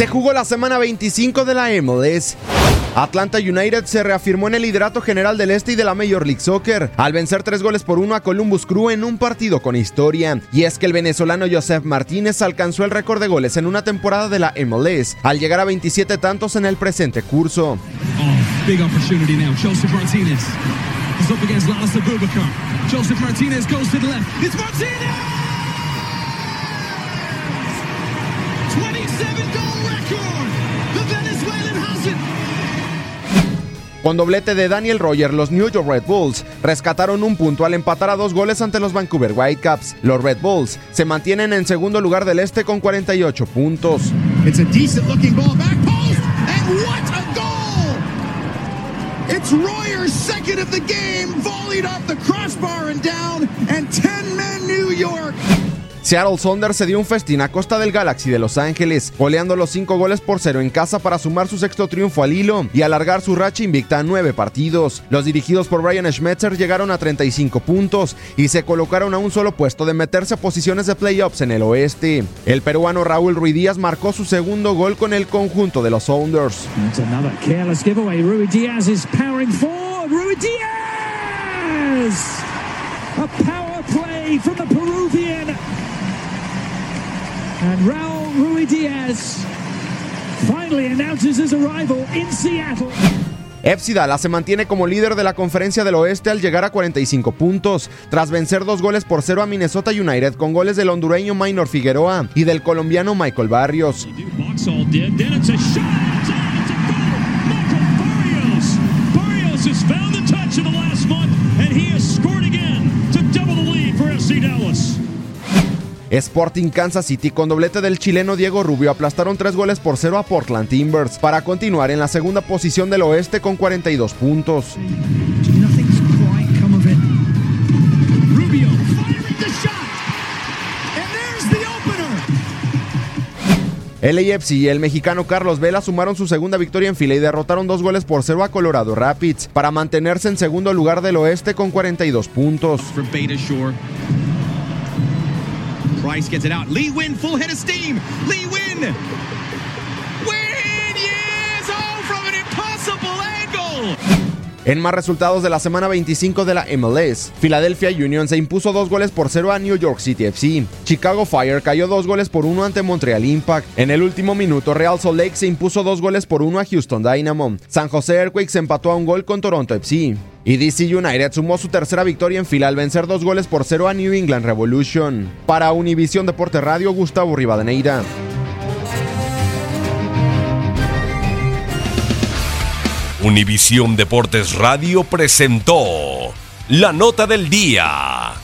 Se jugó la semana 25 de la MLS. Atlanta United se reafirmó en el liderato general del Este y de la Major League Soccer al vencer tres goles por uno a Columbus Crew en un partido con historia. Y es que el venezolano Joseph Martínez alcanzó el récord de goles en una temporada de la MLS al llegar a 27 tantos en el presente curso. Oh, big opportunity now. Joseph Martinez is up against. Joseph Martinez goes to the left. It's Martinez! Con doblete de Daniel Roger, los New York Red Bulls rescataron un punto al empatar a dos goles ante los Vancouver Whitecaps. Los Red Bulls se mantienen en segundo lugar del este con 48 puntos. It's a decent looking ball back post! It's Royer's second of the game, volleyed off the crossbar and down and 10 men New York. Seattle Saunders se dio un festín a costa del Galaxy de Los Ángeles, goleando los 5 goles por cero en casa para sumar su sexto triunfo al hilo y alargar su racha invicta a 9 partidos. Los dirigidos por Brian Schmetzer llegaron a 35 puntos y se colocaron a un solo puesto de meterse a posiciones de playoffs en el oeste. El peruano Raúl Ruiz Díaz marcó su segundo gol con el conjunto de los Sounders. A power play from the Peruvian And Raul Rui Diaz finally announces his arrival in Seattle. FC Dallas se mantiene como líder de la conferencia del oeste al llegar a 45 puntos, tras vencer dos goles por cero a Minnesota United con goles del hondureño Minor Figueroa y del colombiano Michael Barrios. Sporting Kansas City con doblete del chileno Diego Rubio aplastaron tres goles por cero a Portland Timbers para continuar en la segunda posición del oeste con 42 puntos. El AFC y el mexicano Carlos Vela sumaron su segunda victoria en fila y derrotaron dos goles por cero a Colorado Rapids para mantenerse en segundo lugar del oeste con 42 puntos. Price gets it out. Lee Win, full head of steam. Lee Win. Win, yes! Oh, from an impossible angle. En más resultados de la semana 25 de la MLS, Philadelphia Union se impuso dos goles por cero a New York City FC. Chicago Fire cayó dos goles por uno ante Montreal Impact. En el último minuto, Real Salt Lake se impuso dos goles por uno a Houston Dynamo. San Jose Earthquakes empató a un gol con Toronto FC. Y DC United sumó su tercera victoria en fila al vencer dos goles por cero a New England Revolution. Para Univisión Deporte Radio, Gustavo Rivadeneira. Univisión Deportes Radio presentó la nota del día.